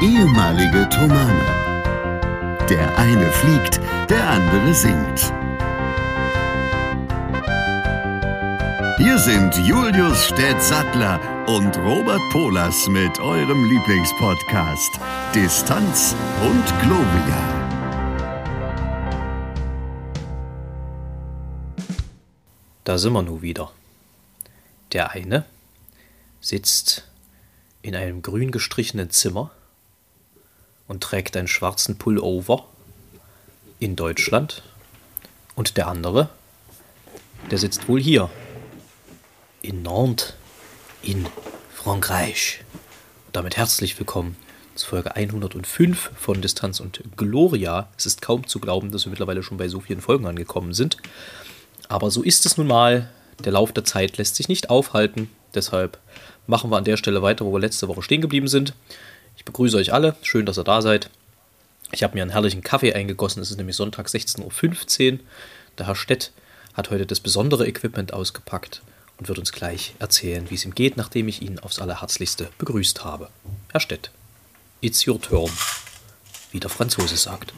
ehemalige Tomane. Der eine fliegt, der andere singt. Hier sind Julius Städtsattler und Robert Polas mit eurem Lieblingspodcast Distanz und Globia. Da sind wir nun wieder. Der eine sitzt in einem grün gestrichenen Zimmer und trägt einen schwarzen Pullover in Deutschland. Und der andere, der sitzt wohl hier in Nantes in Frankreich. Und damit herzlich willkommen zu Folge 105 von Distanz und Gloria. Es ist kaum zu glauben, dass wir mittlerweile schon bei so vielen Folgen angekommen sind. Aber so ist es nun mal. Der Lauf der Zeit lässt sich nicht aufhalten. Deshalb machen wir an der Stelle weiter, wo wir letzte Woche stehen geblieben sind. Ich begrüße euch alle. Schön, dass ihr da seid. Ich habe mir einen herrlichen Kaffee eingegossen. Es ist nämlich Sonntag 16.15 Uhr. Der Herr Stett hat heute das besondere Equipment ausgepackt und wird uns gleich erzählen, wie es ihm geht, nachdem ich ihn aufs Allerherzlichste begrüßt habe. Herr Stett, it's your turn, wie der Franzose sagt.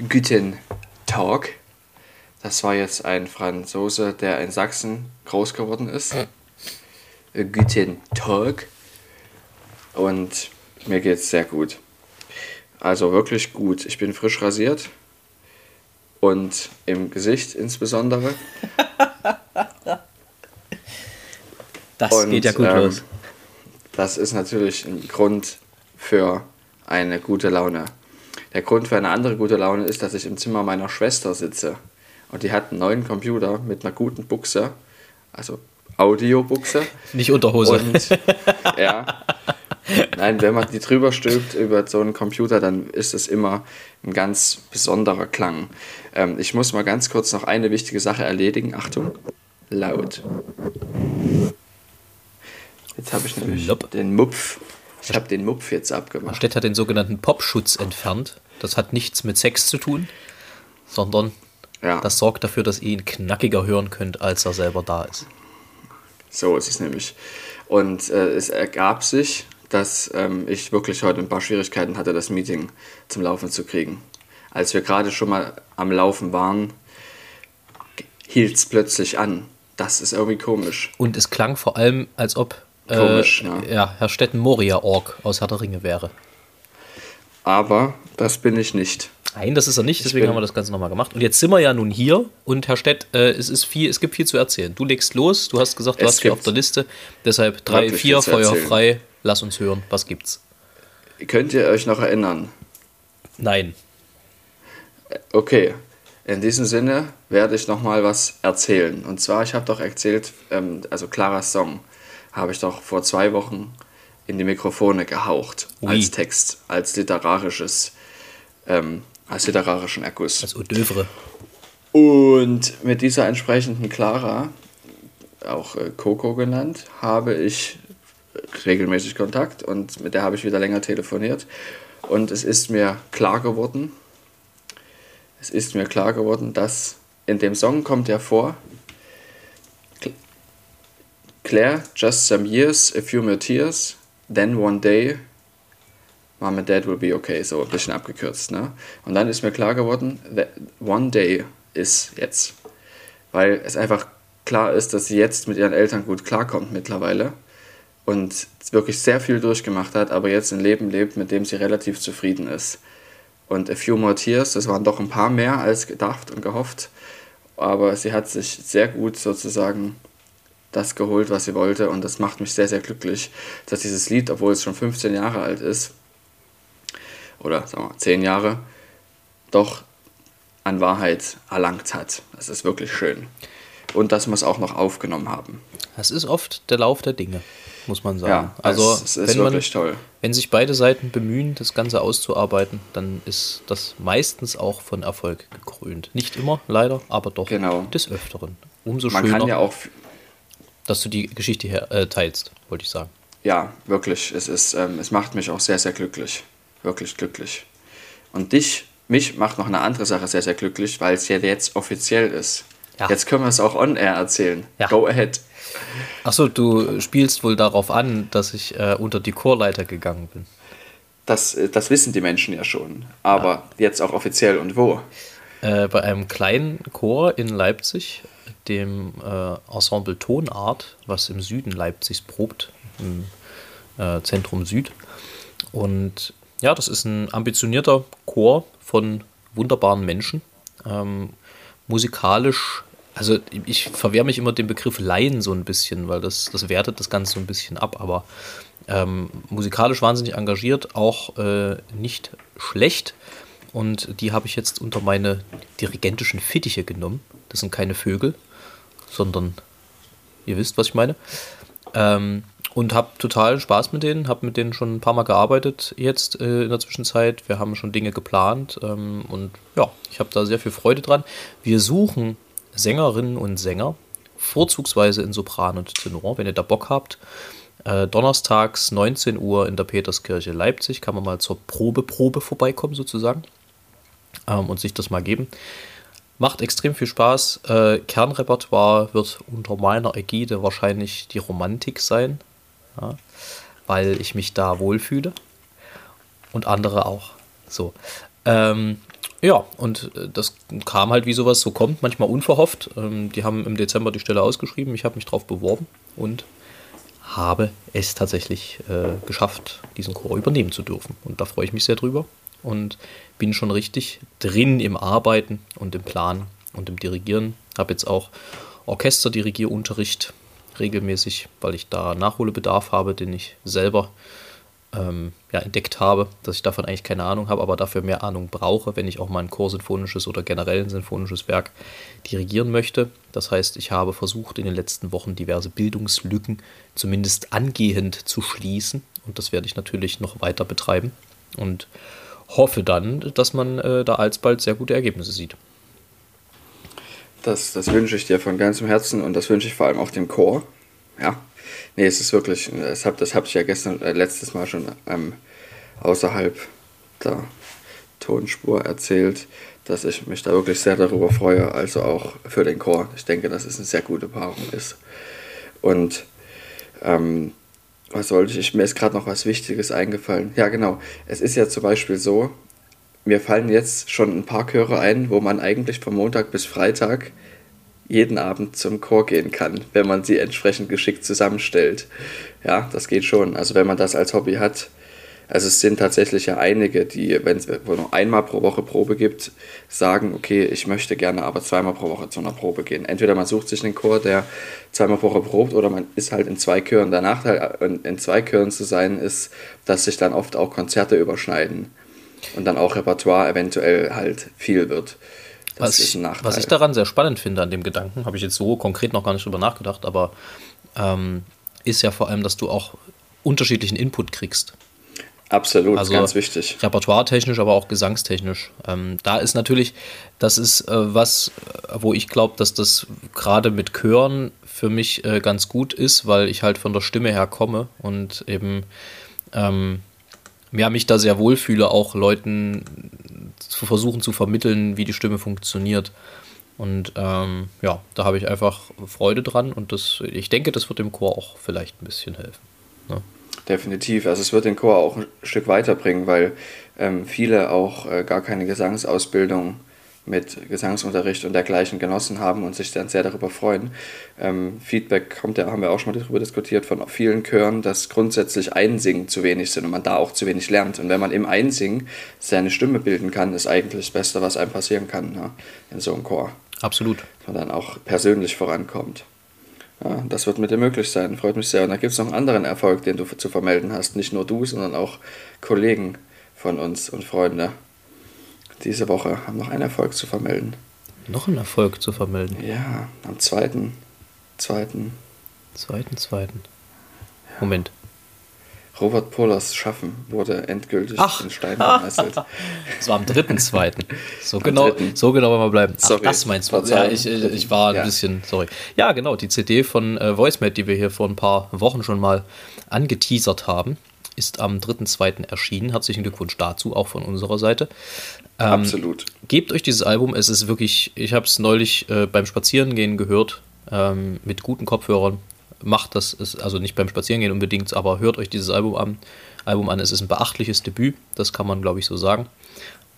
Guten Tag. Das war jetzt ein Franzose, der in Sachsen groß geworden ist. Äh, Guten Tag. Und mir geht's sehr gut. Also wirklich gut. Ich bin frisch rasiert. Und im Gesicht insbesondere. Das Und, geht ja gut ähm, los. Das ist natürlich ein Grund für eine gute Laune. Der Grund für eine andere gute Laune ist, dass ich im Zimmer meiner Schwester sitze. Und die hat einen neuen Computer mit einer guten Buchse, also Audiobuchse. Nicht Unterhose. Und ja. Nein, wenn man die drüber stülpt über so einen Computer, dann ist es immer ein ganz besonderer Klang. Ähm, ich muss mal ganz kurz noch eine wichtige Sache erledigen. Achtung, laut. Jetzt habe ich nämlich Flop. den Mupf. Ich habe den Mupf jetzt abgemacht. Stedt hat den sogenannten Popschutz entfernt. Das hat nichts mit Sex zu tun, sondern Ja, das sorgt dafür, dass ihr ihn knackiger hören könnt, als er selber da ist. so ist es nämlich. Und äh, es ergab sich, dass ähm, ich wirklich heute ein paar Schwierigkeiten hatte, das Meeting zum Laufen zu kriegen. Als wir gerade schon mal am Laufen waren, hielt es plötzlich an. Das ist irgendwie komisch. Und es klang vor allem, als ob äh, Komisch, ja. ja, Herr Stetten Moria-Org aus Herr der Ringe wäre. Aber das bin ich nicht. Nein, das ist er nicht, deswegen haben wir das Ganze nochmal gemacht. Und jetzt sind wir ja nun hier und Herr Stett, äh, es, ist viel, es gibt viel zu erzählen. Du legst los, du hast gesagt, du Es hast viel auf der Liste. Deshalb drei, vier, viel lass uns hören, was gibt's? Könnt ihr euch noch erinnern? Nein. Okay, in diesem Sinne werde ich noch mal was erzählen. Und zwar, ich habe doch erzählt, ähm, also Claras Song habe ich doch vor zwei Wochen in die Mikrofone gehaucht Ui. als Text, als literarisches, ähm, als literarischen Erguss. Das Eau d'oeuvre. Und mit dieser entsprechenden Clara, auch äh, Coco genannt, habe ich regelmäßig Kontakt und mit der habe ich wieder länger telefoniert. Und es ist mir klar geworden, es ist mir klar geworden, dass in dem Song kommt ja vor, Cl- Claire, just some years, a few more tears, then one day, Mom and Dad will be okay, so ein bisschen abgekürzt. Ne? Und dann ist mir klar geworden, that one day ist jetzt. Weil es einfach klar ist, dass sie jetzt mit ihren Eltern gut klarkommt mittlerweile und wirklich sehr viel durchgemacht hat, aber jetzt ein Leben lebt, mit dem sie relativ zufrieden ist. Und A Few More Tears, das waren doch ein paar mehr als gedacht und gehofft, aber sie hat sich sehr gut sozusagen das geholt, was sie wollte und das macht mich sehr, sehr glücklich, dass dieses Lied, obwohl es schon 15 Jahre alt ist, oder sagen wir mal 10 Jahre, doch an Wahrheit erlangt hat. Das ist wirklich schön. Und dass wir es auch noch aufgenommen haben. Das ist oft der Lauf der Dinge, muss man sagen. Ja, also, es, es ist wenn, man, toll. wenn sich beide Seiten bemühen, das Ganze auszuarbeiten, dann ist das meistens auch von Erfolg gekrönt. Nicht immer, leider, aber doch Genau. des Öfteren. Umso Man schöner, kann ja auch, dass du die Geschichte her, äh, teilst, wollte ich sagen. ja, wirklich, es, ist, ähm, es macht mich auch sehr, sehr glücklich. Wirklich glücklich. Und dich, mich macht noch eine andere Sache sehr, sehr glücklich, weil es ja jetzt offiziell ist. Ja. Jetzt können wir es auch on-air erzählen. Ja. Go ahead. Achso, du spielst wohl darauf an, dass ich äh, unter die Chorleiter gegangen bin. Das, äh, das wissen die Menschen ja schon. Aber ja. jetzt auch offiziell und wo? Äh, bei einem kleinen Chor in Leipzig, dem äh, Ensemble Tonart, was im Süden Leipzigs probt, im äh, Zentrum Süd. Und ja, das ist ein ambitionierter Chor von wunderbaren Menschen. Ähm, musikalisch, also ich verwehre mich immer dem Begriff Laien so ein bisschen, weil das, das wertet das Ganze so ein bisschen ab, aber ähm, musikalisch wahnsinnig engagiert, auch äh, nicht schlecht. Und die habe ich jetzt unter meine dirigentischen Fittiche genommen. Das sind keine Vögel, sondern ihr wisst, was ich meine. Ähm, und habe total Spaß mit denen, habe mit denen schon ein paar Mal gearbeitet jetzt äh, in der Zwischenzeit. Wir haben schon Dinge geplant ähm, und ja, ich habe da sehr viel Freude dran. Wir suchen Sängerinnen und Sänger, vorzugsweise in Sopran und Tenor, wenn ihr da Bock habt. Äh, donnerstags 19 Uhr in der Peterskirche Leipzig kann man mal zur Probeprobe vorbeikommen sozusagen ähm, und sich das mal geben. Macht extrem viel Spaß. Äh, Kernrepertoire wird unter meiner Ägide wahrscheinlich die Romantik sein, ja, weil ich mich da wohlfühle. Und andere auch. So. Ähm, ja, und äh, das kam halt, wie sowas so kommt, manchmal unverhofft. Ähm, die haben im Dezember die Stelle ausgeschrieben. Ich habe mich drauf beworben und habe es tatsächlich äh, geschafft, diesen Chor übernehmen zu dürfen. Und da freue ich mich sehr drüber und bin schon richtig drin im Arbeiten und im Plan und im Dirigieren. Habe jetzt auch Orchesterdirigierunterricht regelmäßig, weil ich da Nachholbedarf habe, den ich selber ähm, ja, entdeckt habe, dass ich davon eigentlich keine Ahnung habe, aber dafür mehr Ahnung brauche, wenn ich auch mal ein chorsinfonisches oder generell ein sinfonisches Werk dirigieren möchte. Das heißt, ich habe versucht, in den letzten Wochen diverse Bildungslücken zumindest angehend zu schließen und das werde ich natürlich noch weiter betreiben und hoffe dann, dass man äh, da alsbald sehr gute Ergebnisse sieht. Das, das wünsche ich dir von ganzem Herzen und das wünsche ich vor allem auch dem Chor. Ja, nee, es ist wirklich, das habe das hab ich ja gestern, äh, letztes Mal schon ähm, außerhalb der Tonspur erzählt, dass ich mich da wirklich sehr darüber freue, also auch für den Chor. Ich denke, dass es eine sehr gute Paarung ist. Und ähm, was sollte ich, mir ist gerade noch was Wichtiges eingefallen. Ja, genau. Es ist ja zum Beispiel so, mir fallen jetzt schon ein paar Chöre ein, wo man eigentlich von Montag bis Freitag jeden Abend zum Chor gehen kann, wenn man sie entsprechend geschickt zusammenstellt. Ja, das geht schon. Also wenn man das als Hobby hat, also es sind tatsächlich ja einige, die, wenn es nur einmal pro Woche Probe gibt, sagen, okay, ich möchte gerne aber zweimal pro Woche zu einer Probe gehen. Entweder man sucht sich einen Chor, der zweimal pro Woche probt, oder man ist halt in zwei Chören. Der Nachteil, in zwei Chören zu sein, ist, dass sich dann oft auch Konzerte überschneiden und dann auch Repertoire eventuell halt viel wird. Das was, ist ein Nachteil. Was ich daran sehr spannend finde an dem Gedanken, habe ich jetzt so konkret noch gar nicht drüber nachgedacht, aber ähm, ist ja vor allem, dass du auch unterschiedlichen Input kriegst. Absolut, also ganz wichtig. Repertoire-technisch, aber auch gesangstechnisch. Ähm, da ist natürlich, das ist äh, was, wo ich glaube, dass das gerade mit Chören für mich äh, ganz gut ist, weil ich halt von der Stimme her komme und eben ähm, ja, mich da sehr wohlfühle, auch Leuten zu versuchen zu vermitteln, wie die Stimme funktioniert. Und ähm, ja, da habe ich einfach Freude dran und das, ich denke, das wird dem Chor auch vielleicht ein bisschen helfen. Ne? Definitiv. Also es wird den Chor auch ein Stück weiterbringen, weil ähm, viele auch äh, gar keine Gesangsausbildung mit Gesangsunterricht und dergleichen genossen haben und sich dann sehr darüber freuen. Ähm, Feedback kommt ja, haben wir auch schon mal darüber diskutiert, von vielen Chören, dass grundsätzlich Einsingen zu wenig sind und man da auch zu wenig lernt. Und wenn man im Einsingen seine Stimme bilden kann, ist eigentlich das Beste, was einem passieren kann ne, in so einem Chor. Absolut. Und dann auch persönlich vorankommt. Ja, das wird mit dir möglich sein. Freut mich sehr. Und da gibt es noch einen anderen Erfolg, den du zu vermelden hast. Nicht nur du, sondern auch Kollegen von uns und Freunde. Diese Woche haben noch einen Erfolg zu vermelden. Noch einen Erfolg zu vermelden? Ja, am zweiten. Zweiten. Zweiten, zweiten. Moment. Robert Pohlers Schaffen wurde endgültig Ach. in Stein gemeißelt. Das war am 3.2. So genau, so genau wollen wir bleiben. Ach, sorry. das meinst du? Ja, ich, ich war ein ja. bisschen, sorry. Ja, genau, die CD von äh, VoiceMate, die wir hier vor ein paar Wochen schon mal angeteasert haben, ist am 3.2. erschienen. Herzlichen Glückwunsch dazu, auch von unserer Seite. Ähm, Absolut. Gebt euch dieses Album, es ist wirklich, ich habe es neulich äh, beim Spazierengehen gehört, ähm, mit guten Kopfhörern macht das, ist, also nicht beim Spazierengehen unbedingt, aber hört euch dieses Album an. Album an. Es ist ein beachtliches Debüt, das kann man, glaube ich, so sagen.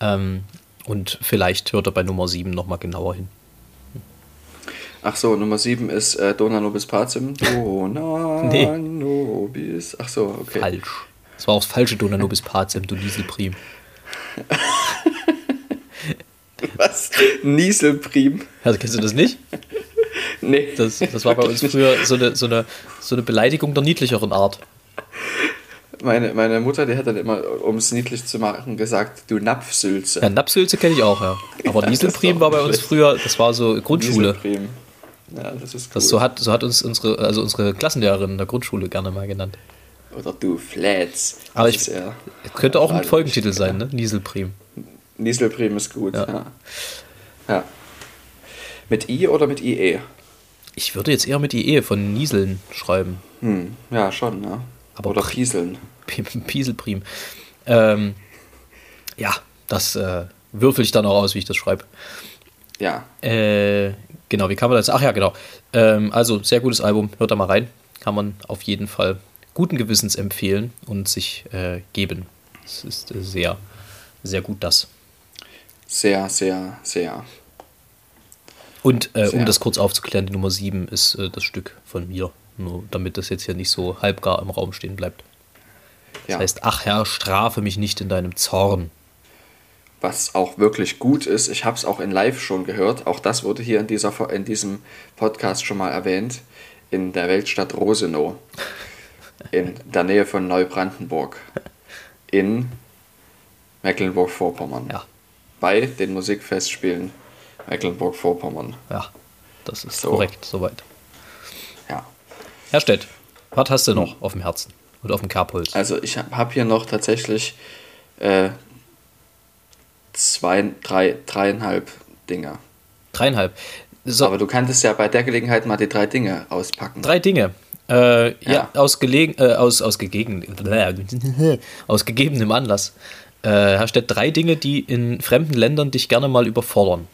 Ähm, und vielleicht hört er bei Nummer 7 nochmal genauer hin. Ach so, Nummer 7 ist äh, Dona Nobis Pacem. Dona Nee. Nobis. Ach so, okay. Falsch. Das war auch das falsche Dona Nobis Pacem, du Dieselprim. Was? Nieselprim? Also, kennst du das nicht? Nee. Das, das war bei uns früher so eine, so, eine, so eine Beleidigung der niedlicheren Art. Meine, meine Mutter, die hat dann immer, um es niedlich zu machen, gesagt, du Napfsülze. Ja, Napsülze kenne ich auch, ja. Aber Ja, ist war bei uns früher, das war so Grundschule. Nieselprim. Ja, das ist cool. Das so hat, so hat uns unsere, also unsere Klassenlehrerin in der Grundschule gerne mal genannt. Oder du Flats. Aber ich- ja, Könnte auch ein Folgentitel ja. sein, ne? Nieselprim. Nieselprim ist gut, Ja. ja. ja. Mit I oder mit IE? Ich würde jetzt eher mit Ehe von Nieseln schreiben. Hm, ja, schon, ne? Aber oder Pieseln. Pieselprim. Ähm, ja, das äh, würfel ich dann auch aus, wie ich das schreibe. Ja, Äh, genau, wie kann man das? Ach ja, genau. Ähm, also, sehr gutes Album, hört da mal rein. Kann man auf jeden Fall guten Gewissens empfehlen und sich äh, geben. Es ist äh, sehr, sehr gut das. sehr, sehr, sehr. Und äh, Sehr. um das kurz aufzuklären, die Nummer 7 ist äh, das Stück von mir. Nur damit das jetzt hier nicht so halbgar im Raum stehen bleibt. Das Ja. heißt, ach Herr, strafe mich nicht in deinem Zorn. Was auch wirklich gut ist, ich habe es auch in Live schon gehört, auch das wurde hier in, dieser, in diesem Podcast schon mal erwähnt, in der Weltstadt Rosenow, in der Nähe von Neubrandenburg, in Mecklenburg-Vorpommern, Ja, bei den Musikfestspielen Mecklenburg-Vorpommern. ja, das ist So. korrekt, soweit. Ja. Herr Stett, was hast du noch auf dem Herzen und auf dem Kerbholz? Also ich habe hab hier noch tatsächlich äh, zwei, drei, dreieinhalb Dinge. Dreieinhalb. So, Aber du kanntest ja bei der Gelegenheit mal die drei Dinge auspacken. drei Dinge. Äh, ja. Ja. aus, gelegen, äh, aus, aus, gegegen, aus gegebenem Anlass. Äh, Herr Stett, drei Dinge, die in fremden Ländern dich gerne mal überfordern.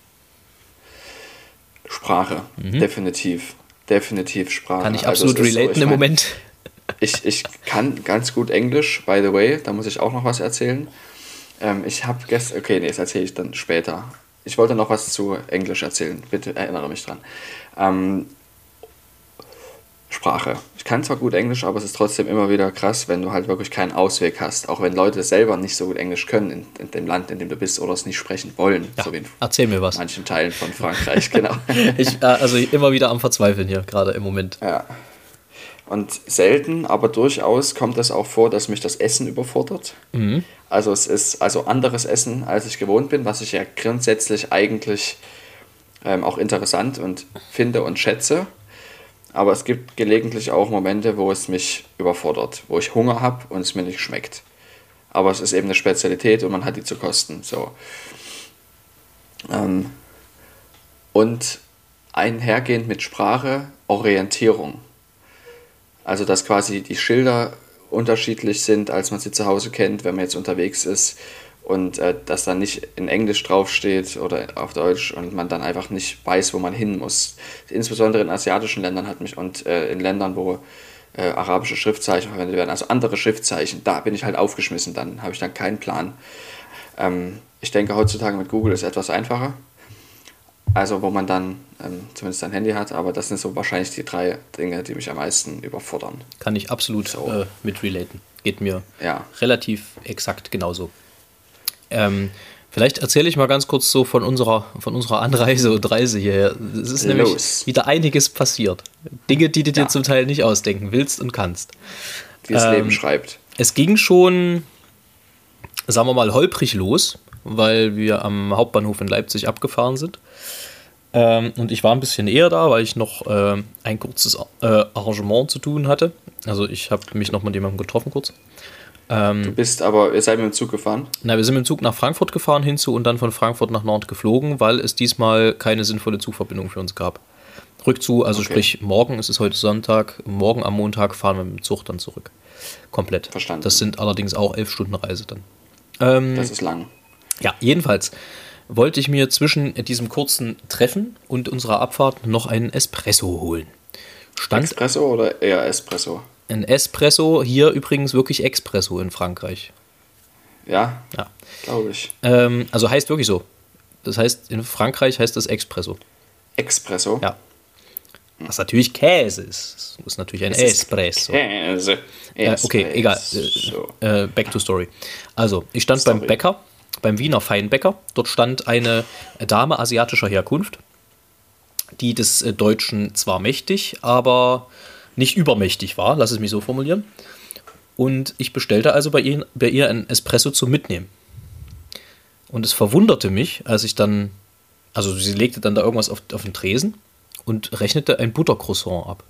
Sprache, definitiv. Definitiv Sprache. Mhm. Kann ich Also absolut es ist so, relaten ich im mein, Moment. Ich, ich kann ganz gut Englisch, by the way, da muss ich auch noch was erzählen. Ähm, ich habe gestern, okay, nee, das erzähle ich dann später. Ich wollte noch was zu Englisch erzählen, bitte erinnere mich dran. Ähm, Sprache. Ich kann zwar gut Englisch, aber es ist trotzdem immer wieder krass, wenn du halt wirklich keinen Ausweg hast. Auch wenn Leute selber nicht so gut Englisch können in, in dem Land, in dem du bist oder es nicht sprechen wollen. Ja, so wie in erzähl mir was. manchen Teilen von Frankreich, genau. Ich, äh, also immer wieder am Verzweifeln hier, gerade im Moment. Ja. Und selten, aber durchaus kommt es auch vor, dass mich das Essen überfordert. Also es ist also anderes Essen, als ich gewohnt bin, was ich ja grundsätzlich eigentlich ähm, auch interessant und finde und schätze. Aber es gibt gelegentlich auch Momente, wo es mich überfordert, wo ich Hunger habe und es mir nicht schmeckt. Aber es ist eben eine Spezialität und man hat die zu kosten. So. Ähm, und einhergehend mit Sprache Orientierung. Also dass quasi die Schilder unterschiedlich sind, als man sie zu Hause kennt, wenn man jetzt unterwegs ist und äh, dass dann nicht in Englisch draufsteht oder auf Deutsch und man dann einfach nicht weiß, wo man hin muss. Insbesondere in asiatischen Ländern hat mich und äh, in Ländern, wo äh, arabische Schriftzeichen verwendet werden, also andere Schriftzeichen, da bin ich halt aufgeschmissen, dann habe ich dann keinen Plan. Ähm, ich denke, heutzutage mit Google ist etwas einfacher. Also wo man dann ähm, zumindest ein Handy hat, aber das sind so wahrscheinlich die drei Dinge, die mich am meisten überfordern. Kann ich absolut So. äh, mit relaten. Geht mir Ja. relativ exakt genauso. Ähm, vielleicht erzähle ich mal ganz kurz so von unserer, von unserer Anreise und Reise hierher. Es ist nämlich Los. wieder einiges passiert. Dinge, die du dir Ja. zum Teil nicht ausdenken willst und kannst. Wie das Ähm, Leben schreibt. Es ging schon, sagen wir mal, holprig los, weil wir am Hauptbahnhof in Leipzig abgefahren sind. Ähm, und ich war ein bisschen eher da, weil ich noch ähm, ein kurzes äh, Arrangement zu tun hatte. Also ich habe mich noch mit jemandem getroffen kurz. Du bist aber, ihr seid mit dem Zug gefahren. Na, wir sind mit dem Zug nach Frankfurt gefahren hinzu und dann von Frankfurt nach Nantes geflogen, weil es diesmal keine sinnvolle Zugverbindung für uns gab. Rückzu, also Okay. sprich morgen, es ist heute Sonntag, morgen am Montag fahren wir mit dem Zug dann zurück. Komplett. Verstanden. Das sind allerdings auch elf Stunden Reise dann. Ähm, Das ist lang. ja, jedenfalls wollte ich mir zwischen diesem kurzen Treffen und unserer Abfahrt noch einen Espresso holen. stand Espresso oder eher Espresso? Ein Espresso, hier übrigens wirklich Expresso in Frankreich. Ja, Ja. glaube ich. Ähm, also heißt wirklich so. Das heißt, in Frankreich heißt das Expresso. Espresso. Ja. Was natürlich Käse ist. Es muss natürlich ein Es Espresso. Käse. Äh, okay, egal. Espresso. Äh, back to story. Also, ich stand beim Story. Bäcker, beim Wiener Feinbäcker. Dort stand eine Dame asiatischer Herkunft, die des äh, Deutschen zwar mächtig, aber nicht übermächtig war, lass es mich so formulieren. Und ich bestellte also bei ihr, bei ihr ein Espresso zum Mitnehmen. Und es verwunderte mich, als ich dann, also sie legte dann da irgendwas auf, auf den Tresen und rechnete ein Buttercroissant ab.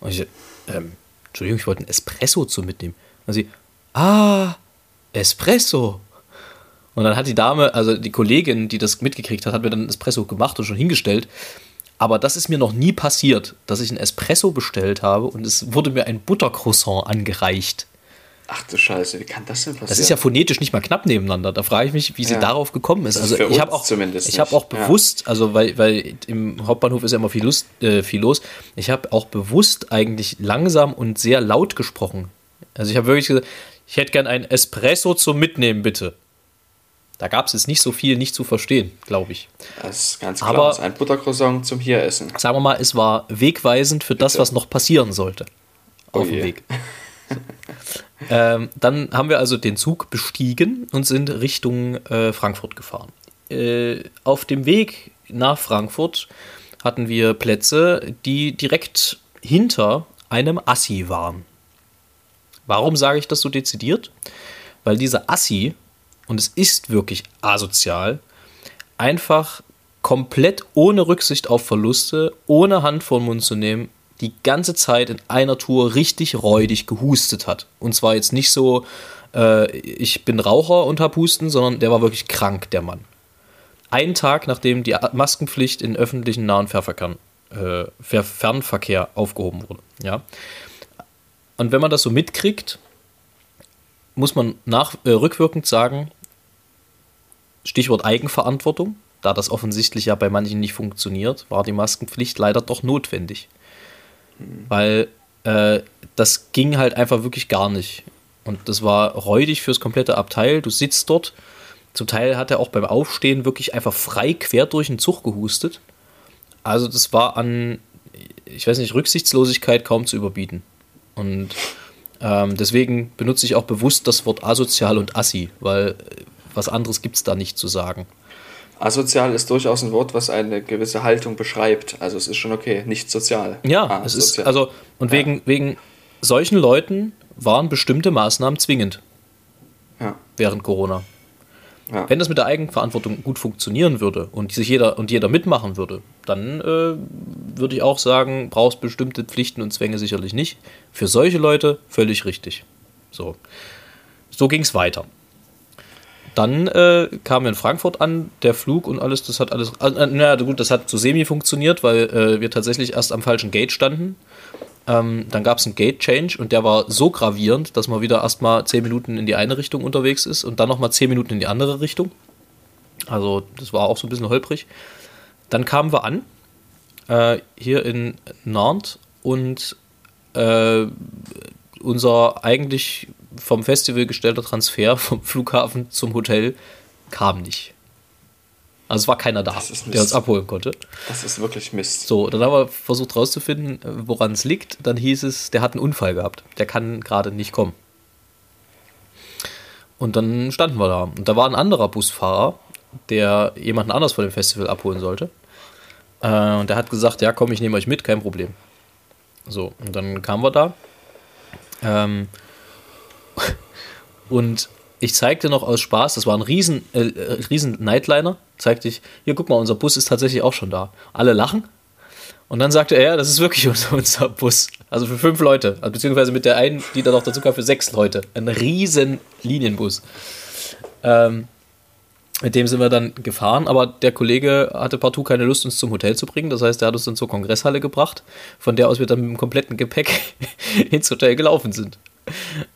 Und ich, ähm, Entschuldigung, ich wollte ein Espresso zum Mitnehmen. Und sie, ah, Espresso. Und dann hat die Dame, also die Kollegin, die das mitgekriegt hat, hat mir dann ein Espresso gemacht und schon hingestellt. Aber das ist mir noch nie passiert, dass ich ein Espresso bestellt habe und es wurde mir ein Buttercroissant angereicht. Ach du Scheiße, wie kann das denn passieren? Das ist ja phonetisch nicht mal knapp nebeneinander. Da frage ich mich, wie sie Ja. darauf gekommen ist. Also ich habe auch, ich habe auch Ja. bewusst, also weil, weil im Hauptbahnhof ist ja immer viel, Lust, äh, viel los. Ich habe auch bewusst eigentlich langsam und sehr laut gesprochen. Also ich habe wirklich gesagt, ich hätte gern ein Espresso zum Mitnehmen, bitte. Da gab es jetzt nicht so viel nicht zu verstehen, glaube ich. Das ist ganz klar. Aber- das ist ein Buttercroissant zum hier essen. Sagen wir mal, es war wegweisend für das, Bitte. was noch passieren sollte. Auf Oh dem. Weg. ähm, dann haben wir also den Zug bestiegen und sind Richtung äh, Frankfurt gefahren. Äh, auf dem Weg nach Frankfurt hatten wir Plätze, die direkt hinter einem Assi waren. Warum sage ich das so dezidiert? Weil dieser Assi, und es ist wirklich asozial, einfach komplett ohne Rücksicht auf Verluste, ohne Hand vor den Mund zu nehmen, die ganze Zeit in einer Tour richtig räudig gehustet hat. Und zwar jetzt nicht so, äh, ich bin Raucher und hab Husten, sondern der war wirklich krank, der Mann. Einen Tag, nachdem die Maskenpflicht in öffentlichen nahen Fernverkehr, äh, Ver- Fernverkehr aufgehoben wurde. Ja? Und wenn man das so mitkriegt, muss man nach, äh, rückwirkend sagen, Stichwort Eigenverantwortung, da das offensichtlich ja bei manchen nicht funktioniert, war die Maskenpflicht leider doch notwendig. Weil äh, das ging halt einfach wirklich gar nicht. Und das war räudig fürs komplette Abteil. Du sitzt dort. Zum Teil hat er auch beim Aufstehen wirklich einfach frei quer durch den Zug gehustet. Also das war an, ich weiß nicht, Rücksichtslosigkeit kaum zu überbieten. Und ähm, deswegen benutze ich auch bewusst das Wort asozial und assi, weil äh, was anderes gibt es da nicht zu sagen. Asozial ist durchaus ein Wort, was eine gewisse Haltung beschreibt. Also es ist schon okay, nicht sozial. Ja, es ist, Asozial. also, und Ja. wegen, wegen solchen Leuten waren bestimmte Maßnahmen zwingend Ja, während Corona. ja. Wenn das mit der Eigenverantwortung gut funktionieren würde und sich jeder und jeder mitmachen würde, dann äh, würde ich auch sagen, brauchst bestimmte Pflichten und Zwänge sicherlich nicht. Für solche Leute völlig richtig. So, so ging es weiter. Dann äh, kamen wir in Frankfurt an, der Flug und alles, das hat alles. Äh, naja, gut, das hat so semi funktioniert, weil äh, wir tatsächlich erst am falschen Gate standen. Ähm, dann gab es einen Gate-Change und der war so gravierend, dass man wieder erstmal 10 Minuten in die eine Richtung unterwegs ist und dann nochmal 10 Minuten in die andere Richtung. Also, das war auch so ein bisschen holprig. Dann kamen wir an, äh, hier in Nantes und äh, unser eigentlich vom Festival gestellter Transfer vom Flughafen zum Hotel kam nicht. Also es war keiner da, der uns abholen konnte. Das ist wirklich Mist. So, dann haben wir versucht rauszufinden, äh, woran es liegt. Dann hieß es, der hat einen Unfall gehabt. Der kann gerade nicht kommen. Und dann standen wir da. Und da war ein anderer Busfahrer, der jemanden anders vor dem Festival abholen sollte. Äh, und der hat gesagt, ja komm, ich nehme euch mit, kein Problem. So, und dann kamen wir da. Ähm, und ich zeigte noch aus Spaß, das war ein riesen, äh, äh, riesen Nightliner, zeigte ich, hier guck mal, unser Bus ist tatsächlich auch schon da. Alle lachen. Und dann sagte er, ja, das ist wirklich unser, unser Bus. Also für fünf Leute. Also beziehungsweise mit der einen, die da noch dazu kam, für sechs Leute. Ein riesen Linienbus. Ähm, mit dem sind wir dann gefahren, aber der Kollege hatte partout keine Lust, uns zum Hotel zu bringen. Das heißt, er hat uns dann zur Kongresshalle gebracht, von der aus wir dann mit dem kompletten Gepäck ins Hotel gelaufen sind.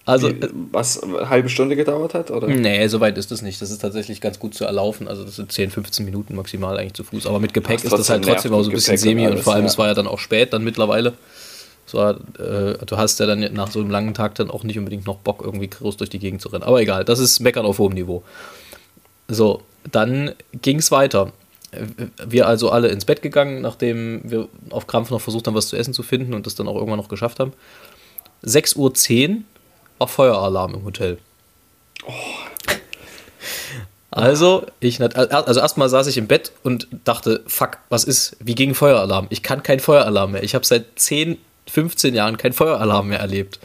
Also, Wie, was eine halbe Stunde gedauert hat? Oder? Nee, so weit ist das nicht. Das ist tatsächlich ganz gut zu erlaufen. Also das sind 10, 15 Minuten maximal eigentlich zu Fuß. Aber mit Gepäck ist das halt trotzdem auch so ein bisschen semi und, alles, und vor allem, ja. es war ja dann auch spät dann mittlerweile. So, äh, du hast ja dann nach so einem langen Tag dann auch nicht unbedingt noch Bock, irgendwie groß durch die Gegend zu rennen. Aber egal, das ist Meckern auf hohem Niveau. So, dann ging es weiter. Wir also alle ins Bett gegangen, nachdem wir auf Krampf noch versucht haben, was zu essen zu finden und das dann auch irgendwann noch geschafft haben. 6.10 Uhr war Feueralarm im Hotel. Oh. Also, ich, also erstmal saß ich im Bett und dachte, fuck, was ist, wie gegen Feueralarm? Ich kann keinen Feueralarm mehr. Ich habe seit 10, 15 Jahren keinen Feueralarm mehr erlebt.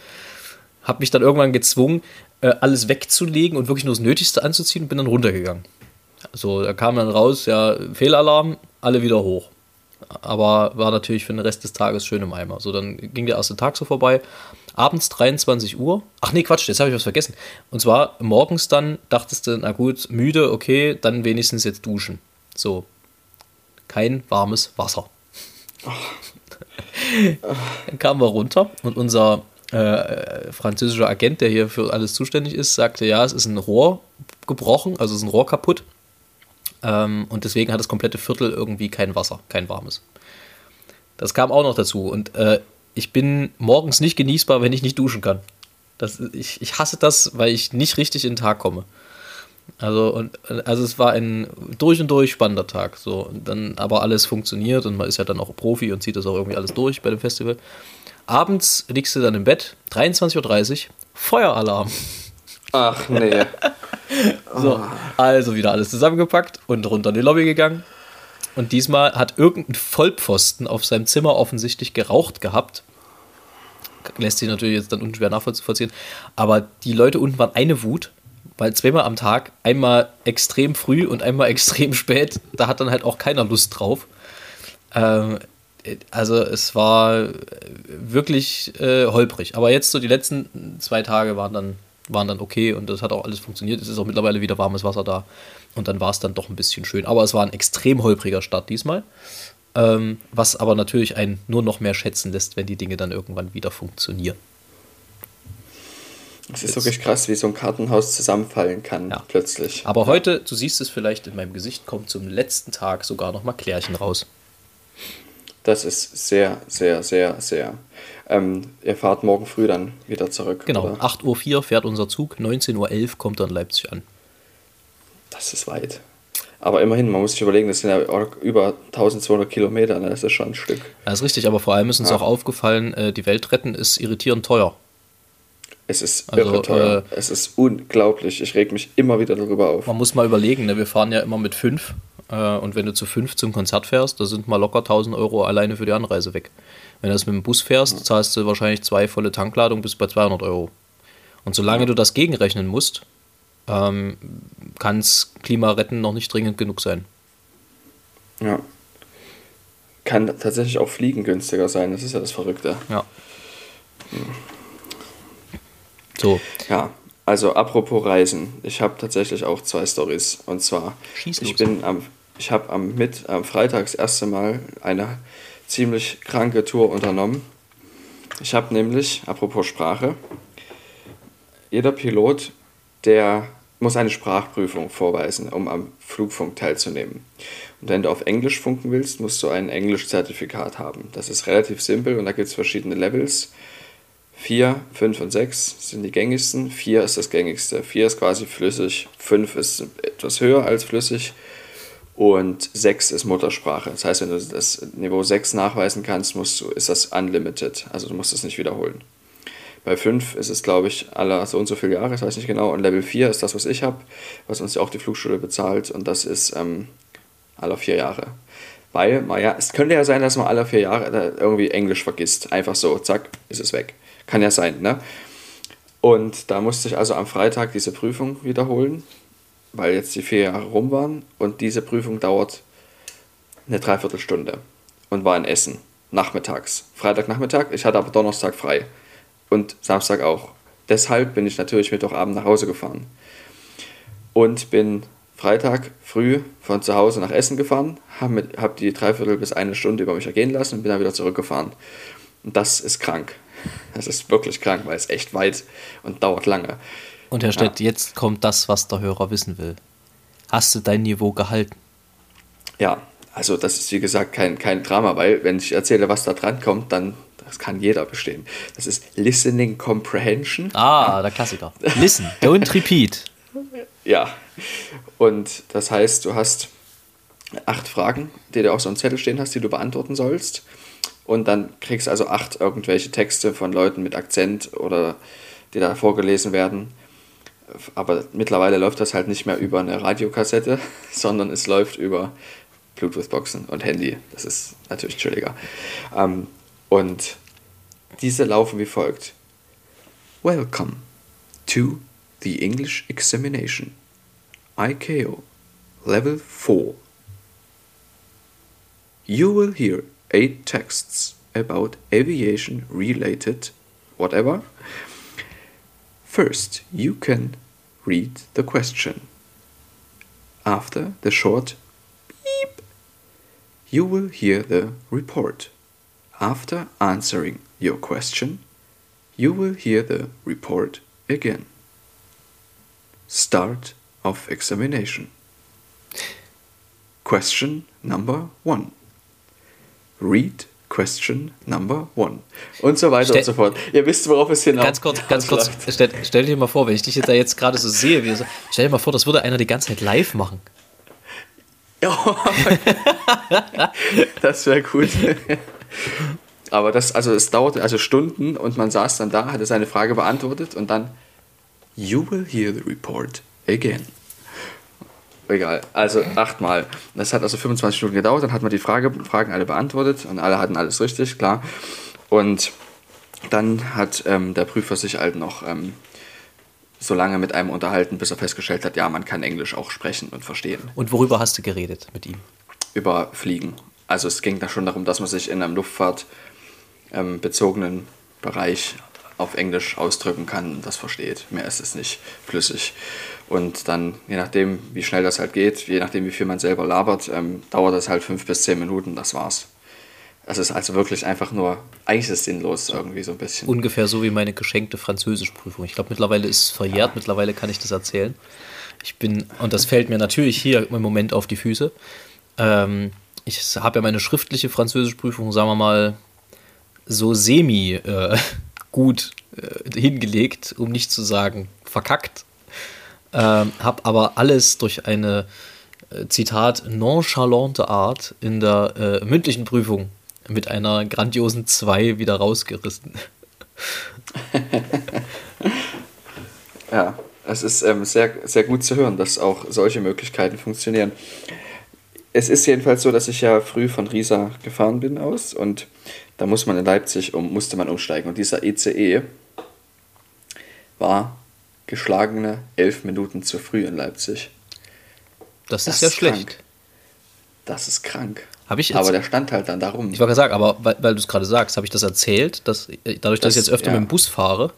Habe mich dann irgendwann gezwungen, äh, alles wegzulegen und wirklich nur das Nötigste anzuziehen und bin dann runtergegangen. Also da kam dann raus, ja, Fehlalarm, alle wieder hoch. Aber war natürlich für den Rest des Tages schön im Eimer. So, dann ging der erste Tag so vorbei. Abends 23 Uhr. Ach nee, Quatsch, jetzt habe ich was vergessen. Und zwar morgens dann dachtest du, na gut, müde, okay, dann wenigstens jetzt duschen. So. Kein warmes Wasser. dann kamen wir runter und unser äh, französischer Agent, der hier für alles zuständig ist, sagte, ja, es ist ein Rohr gebrochen, also es ist ein Rohr kaputt. Ähm, und deswegen hat das komplette Viertel irgendwie kein Wasser, kein warmes. Das kam auch noch dazu. Und äh, ich bin morgens nicht genießbar, wenn ich nicht duschen kann. Das, ich, ich hasse das, weil ich nicht richtig in den Tag komme. Also, und, also es war ein durch und durch spannender Tag. So, und dann aber alles funktioniert und man ist ja dann auch Profi und zieht das auch irgendwie alles durch bei dem Festival. Abends liegst du dann im Bett, 23.30 Uhr, Feueralarm. Ach nee. so, also wieder alles zusammengepackt und runter in die Lobby gegangen. Und diesmal hat irgendein Vollpfosten auf seinem Zimmer offensichtlich geraucht gehabt. Lässt sich natürlich jetzt dann unschwer nachvollziehen. Aber die Leute unten waren eine Wut, weil zweimal am Tag, einmal extrem früh und einmal extrem spät, da hat dann halt auch keiner Lust drauf. Ähm, also es war wirklich äh, holprig. Aber jetzt so die letzten zwei Tage waren dann waren dann okay und das hat auch alles funktioniert. Es ist auch mittlerweile wieder warmes Wasser da und dann war es dann doch ein bisschen schön. Aber es war ein extrem holpriger Start diesmal, ähm, was aber natürlich einen nur noch mehr schätzen lässt, wenn die Dinge dann irgendwann wieder funktionieren. Es ist wirklich krass, wie so ein Kartenhaus zusammenfallen kann ja. plötzlich. Aber heute, du siehst es vielleicht in meinem Gesicht, kommt zum letzten Tag sogar noch mal Klärchen raus. Das ist sehr, sehr, sehr, sehr. Ähm, ihr fahrt morgen früh dann wieder zurück. Genau, 8.04 Uhr fährt unser Zug, 19.11 Uhr kommt dann Leipzig an. Das ist weit. Aber immerhin, man muss sich überlegen, das sind ja über 1200 Kilometer, ne? das ist schon ein Stück. Das ist richtig, aber vor allem ist uns ja. auch aufgefallen, äh, die Welt retten ist irritierend teuer. Es ist also, irre teuer. Äh, es ist unglaublich. Ich reg mich immer wieder darüber auf. Man muss mal überlegen, ne? wir fahren ja immer mit fünf äh, und wenn du zu fünf zum Konzert fährst, da sind mal locker 1000 Euro alleine für die Anreise weg. Wenn du das mit dem Bus fährst, zahlst du wahrscheinlich zwei volle Tankladungen bis bei 200 Euro. Und solange du das gegenrechnen musst, ähm, kann es Klima retten noch nicht dringend genug sein. Ja. Kann tatsächlich auch Fliegen günstiger sein, das ist ja das Verrückte. Ja. Hm. So. Ja, also apropos Reisen, ich habe tatsächlich auch zwei Stories. Und zwar, ich bin am, ich habe am mit am Freitag das erste Mal eine ziemlich kranke Tour unternommen. Ich habe nämlich, apropos Sprache, jeder Pilot, der muss eine Sprachprüfung vorweisen, um am Flugfunk teilzunehmen. Und wenn du auf Englisch funken willst, musst du ein Englisch-Zertifikat haben. Das ist relativ simpel und da gibt es verschiedene Levels. 4, 5 und 6 sind die gängigsten. 4 ist das gängigste. 4 ist quasi flüssig. 5 ist etwas höher als flüssig. Und 6 ist Muttersprache. Das heißt, wenn du das Niveau 6 nachweisen kannst, musst du, ist das unlimited. Also du musst es nicht wiederholen. Bei 5 ist es, glaube ich, alle so und so viele Jahre, ich weiß nicht genau. Und Level 4 ist das, was ich habe, was uns ja auch die Flugschule bezahlt. Und das ist ähm, alle vier Jahre. Weil, naja, es könnte ja sein, dass man alle vier Jahre irgendwie Englisch vergisst. Einfach so, zack, ist es weg. Kann ja sein, ne? Und da musste ich also am Freitag diese Prüfung wiederholen, weil jetzt die vier Jahre rum waren. Und diese Prüfung dauert eine Dreiviertelstunde und war in Essen, nachmittags. Freitagnachmittag, ich hatte aber Donnerstag frei und Samstag auch. Deshalb bin ich natürlich Mittwochabend nach Hause gefahren und bin Freitag früh von zu Hause nach Essen gefahren, habe hab die Dreiviertel bis eine Stunde über mich ergehen lassen und bin dann wieder zurückgefahren. Und das ist krank. Das ist wirklich krank, weil es echt weit und dauert lange. Und Herr Stett, ja. jetzt kommt das, was der Hörer wissen will. Hast du dein Niveau gehalten? Ja, also das ist wie gesagt kein, kein Drama, weil wenn ich erzähle, was da dran kommt, dann das kann jeder bestehen. Das ist Listening Comprehension. Ah, der Klassiker. Listen, don't repeat. Ja, und das heißt, du hast acht Fragen, die du auf so einem Zettel stehen hast, die du beantworten sollst. Und dann kriegst also acht irgendwelche Texte von Leuten mit Akzent oder die da vorgelesen werden. Aber mittlerweile läuft das halt nicht mehr über eine Radiokassette, sondern es läuft über Bluetooth-Boxen und Handy. Das ist natürlich chilliger. Ähm, und diese laufen wie folgt. Welcome to the English Examination. IKO Level 4. You will hear eight texts about aviation related whatever. First, you can read the question. After the short beep, you will hear the report. After answering your question, you will hear the report again. Start of examination. Question number one. Read question number one. Und so weiter stell, und so fort. Ihr wisst, worauf es hinaus Ganz kurz, ganz kurz. Stell, stell, dir mal vor, wenn ich dich jetzt da jetzt gerade so sehe, wie so, stell dir mal vor, das würde einer die ganze Zeit live machen. das wäre gut. Aber das, also es dauerte also Stunden und man saß dann da, hatte seine Frage beantwortet und dann You will hear the report again. Egal, also achtmal. Das hat also 25 Minuten gedauert, dann hat man die Frage, Fragen alle beantwortet und alle hatten alles richtig, klar. Und dann hat ähm, der Prüfer sich halt noch ähm, so lange mit einem unterhalten, bis er festgestellt hat, ja, man kann Englisch auch sprechen und verstehen. Und worüber hast du geredet mit ihm? Über Fliegen. Also es ging da schon darum, dass man sich in einem luftfahrtbezogenen ähm, Bereich auf Englisch ausdrücken kann, das versteht. Mehr ist es nicht flüssig. Und dann, je nachdem, wie schnell das halt geht, je nachdem, wie viel man selber labert, ähm, dauert das halt fünf bis zehn Minuten, das war's. Das ist also wirklich einfach nur, eigentlich ist es sinnlos irgendwie so ein bisschen. Ungefähr so wie meine geschenkte Französischprüfung. Ich glaube, mittlerweile ist es verjährt, ja. mittlerweile kann ich das erzählen. Ich bin, und das fällt mir natürlich hier im Moment auf die Füße. Ähm, ich habe ja meine schriftliche Französischprüfung, sagen wir mal, so semi äh, gut äh, hingelegt, um nicht zu sagen verkackt. Ähm, habe aber alles durch eine, äh, Zitat, nonchalante Art in der äh, mündlichen Prüfung mit einer grandiosen 2 wieder rausgerissen. ja, es ist ähm, sehr, sehr gut zu hören, dass auch solche Möglichkeiten funktionieren. Es ist jedenfalls so, dass ich ja früh von Riesa gefahren bin aus und da muss man in Leipzig um, musste man umsteigen. Und dieser ECE e war geschlagene elf Minuten zu früh in Leipzig. Das, das ist ja schlecht. Krank. Das ist krank. Habe ich jetzt, aber der stand halt dann darum. Ich wollte sagen, aber weil, weil du es gerade sagst, habe ich das erzählt, dass dadurch, dass das, ich jetzt öfter ja. mit dem Bus fahre,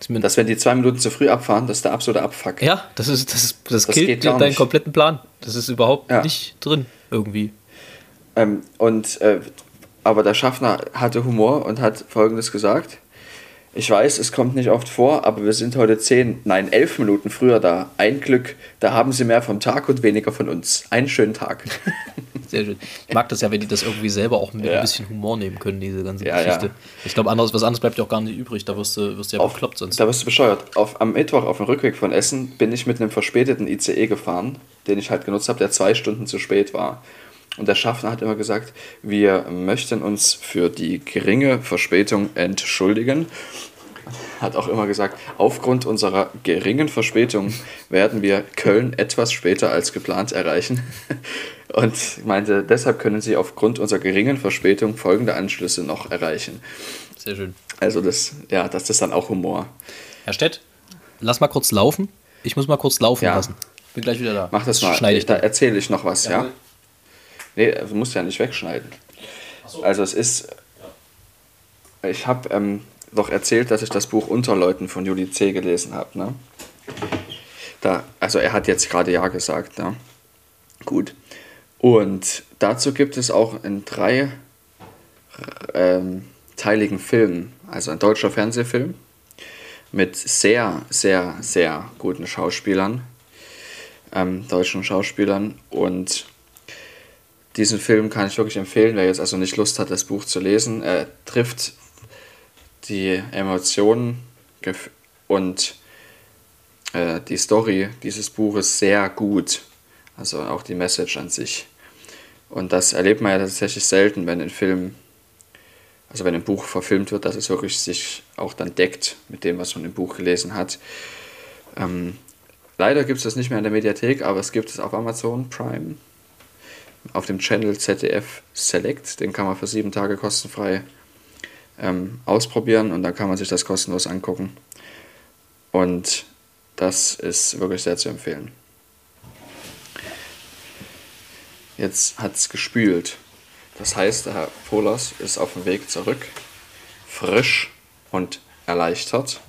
dass wenn die zwei Minuten zu früh abfahren, das ist der absolute Abfuck. Ja, das ist das, das, das killt deinen nicht. kompletten Plan. Das ist überhaupt ja. nicht drin irgendwie. Ähm, und äh, aber der Schaffner hatte Humor und hat Folgendes gesagt. Ich weiß, es kommt nicht oft vor, aber wir sind heute zehn, nein, elf Minuten früher da. Ein Glück, da haben sie mehr vom Tag und weniger von uns. Einen schönen Tag. Sehr schön. Ich mag das ja, wenn die das irgendwie selber auch mit ja. ein bisschen Humor nehmen können, diese ganze ja, Geschichte. Ja. Ich glaube, anderes, was anderes bleibt ja auch gar nicht übrig. Da wirst du, wirst du ja auf, bekloppt sonst. Da wirst du bescheuert. Auf, am Mittwoch auf dem Rückweg von Essen bin ich mit einem verspäteten ICE gefahren, den ich halt genutzt habe, der zwei Stunden zu spät war. Und der Schaffner hat immer gesagt, wir möchten uns für die geringe Verspätung entschuldigen hat auch immer gesagt, aufgrund unserer geringen Verspätung werden wir Köln etwas später als geplant erreichen. Und meinte, deshalb können Sie aufgrund unserer geringen Verspätung folgende Anschlüsse noch erreichen. Sehr schön. Also das, ja, das ist dann auch Humor. Herr Stett, lass mal kurz laufen. Ich muss mal kurz laufen ja. lassen. Bin gleich wieder da. Mach das, das mal. Schneide ich da erzähle ich noch was, ja? ja? Nee, du musst ja nicht wegschneiden. So. Also es ist, ich habe ähm, doch erzählt, dass ich das Buch Unterleuten von Juli C. gelesen habe. Ne? Da, also er hat jetzt gerade Ja gesagt. Ne? Gut. Und dazu gibt es auch in drei, ähm, teiligen Film, also ein deutscher Fernsehfilm mit sehr, sehr, sehr guten Schauspielern, ähm, deutschen Schauspielern. Und diesen Film kann ich wirklich empfehlen, wer jetzt also nicht Lust hat, das Buch zu lesen. Er trifft die Emotionen und äh, die Story dieses Buches sehr gut. Also auch die Message an sich. Und das erlebt man ja tatsächlich selten, wenn ein Film, also wenn ein Buch verfilmt wird, dass es wirklich sich auch dann deckt mit dem, was man im Buch gelesen hat. Ähm, leider gibt es das nicht mehr in der Mediathek, aber es gibt es auf Amazon Prime, auf dem Channel ZDF Select. Den kann man für sieben Tage kostenfrei ähm, ausprobieren und dann kann man sich das kostenlos angucken. Und das ist wirklich sehr zu empfehlen. Jetzt hat es gespült. Das heißt, der Herr Polas ist auf dem Weg zurück, frisch und erleichtert,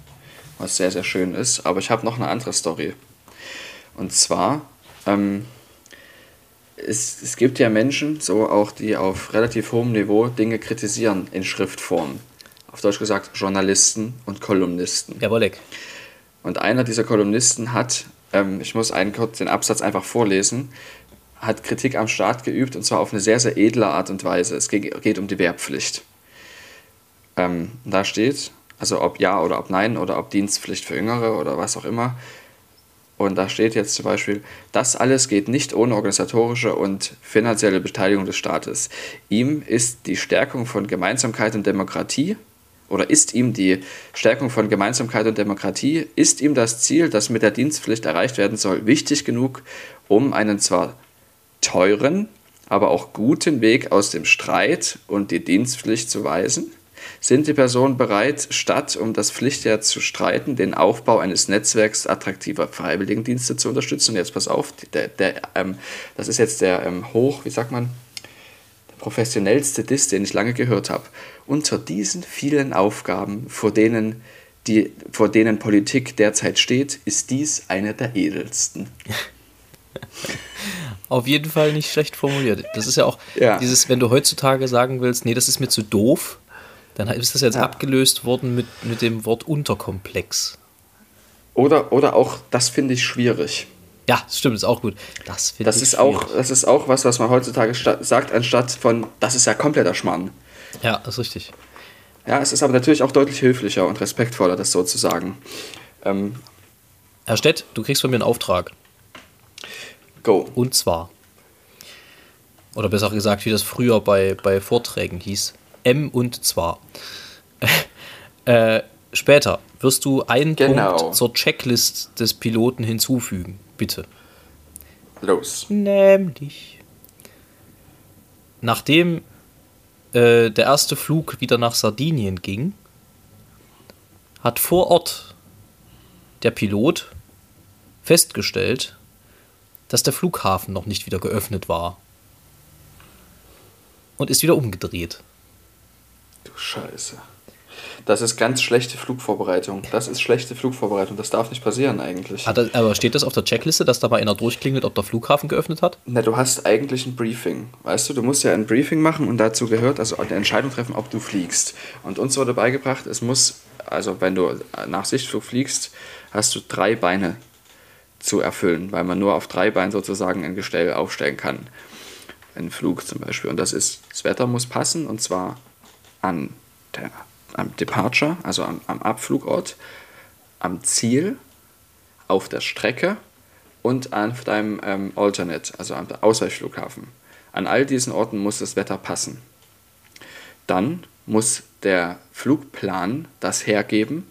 was sehr, sehr schön ist. Aber ich habe noch eine andere Story. Und zwar, ähm, es, es gibt ja Menschen, so auch die auf relativ hohem Niveau Dinge kritisieren in Schriftform. Auf Deutsch gesagt Journalisten und Kolumnisten. Jawohl. Und einer dieser Kolumnisten hat, ähm, ich muss einen kurz den Absatz einfach vorlesen, hat Kritik am Staat geübt und zwar auf eine sehr, sehr edle Art und Weise. Es geht, geht um die Wehrpflicht. Ähm, da steht, also ob ja oder ob nein oder ob Dienstpflicht für Jüngere oder was auch immer. Und da steht jetzt zum Beispiel, das alles geht nicht ohne organisatorische und finanzielle Beteiligung des Staates. Ihm ist die Stärkung von Gemeinsamkeit und Demokratie oder ist ihm die Stärkung von Gemeinsamkeit und Demokratie, ist ihm das Ziel, das mit der Dienstpflicht erreicht werden soll, wichtig genug, um einen zwar teuren, aber auch guten Weg aus dem Streit und die Dienstpflicht zu weisen? Sind die Personen bereit, statt um das Pflichtjahr zu streiten, den Aufbau eines Netzwerks attraktiver Freiwilligendienste zu unterstützen? Und jetzt pass auf, der, der, ähm, das ist jetzt der ähm, hoch, wie sagt man, der professionellste Diss, den ich lange gehört habe. Unter diesen vielen Aufgaben, vor denen, die, vor denen Politik derzeit steht, ist dies eine der edelsten. Auf jeden Fall nicht schlecht formuliert. Das ist ja auch ja. dieses, wenn du heutzutage sagen willst, nee, das ist mir zu doof, dann ist das jetzt ja. abgelöst worden mit, mit dem Wort Unterkomplex. Oder, oder auch, das finde ich schwierig. Ja, das stimmt, ist auch gut. Das, das ist schwierig. auch Das ist auch was, was man heutzutage sagt, anstatt von, das ist ja kompletter Schmarrn. Ja, das ist richtig. Ja, es ist aber natürlich auch deutlich höflicher und respektvoller, das so zu sagen. Ähm, Herr Stett, du kriegst von mir einen Auftrag. Go. Und zwar, oder besser gesagt, wie das früher bei, bei Vorträgen hieß, M und zwar. äh, später wirst du einen genau. Punkt zur Checklist des Piloten hinzufügen, bitte. Los. Nämlich, nachdem äh, der erste Flug wieder nach Sardinien ging, hat vor Ort der Pilot festgestellt, dass der Flughafen noch nicht wieder geöffnet war. Und ist wieder umgedreht. Du Scheiße. Das ist ganz schlechte Flugvorbereitung. Das ist schlechte Flugvorbereitung. Das darf nicht passieren eigentlich. Das, aber steht das auf der Checkliste, dass da mal einer durchklingelt, ob der Flughafen geöffnet hat? Na, du hast eigentlich ein Briefing. Weißt du, du musst ja ein Briefing machen und dazu gehört, also eine Entscheidung treffen, ob du fliegst. Und uns wurde beigebracht, es muss, also wenn du nach Sichtflug fliegst, hast du drei Beine zu erfüllen, weil man nur auf drei Beinen sozusagen ein Gestell aufstellen kann. Ein Flug zum Beispiel. Und das ist, das Wetter muss passen und zwar an der, am Departure, also am, am Abflugort, am Ziel, auf der Strecke und an deinem ähm, Alternate, also am Ausweichflughafen. An all diesen Orten muss das Wetter passen. Dann muss der Flugplan das hergeben.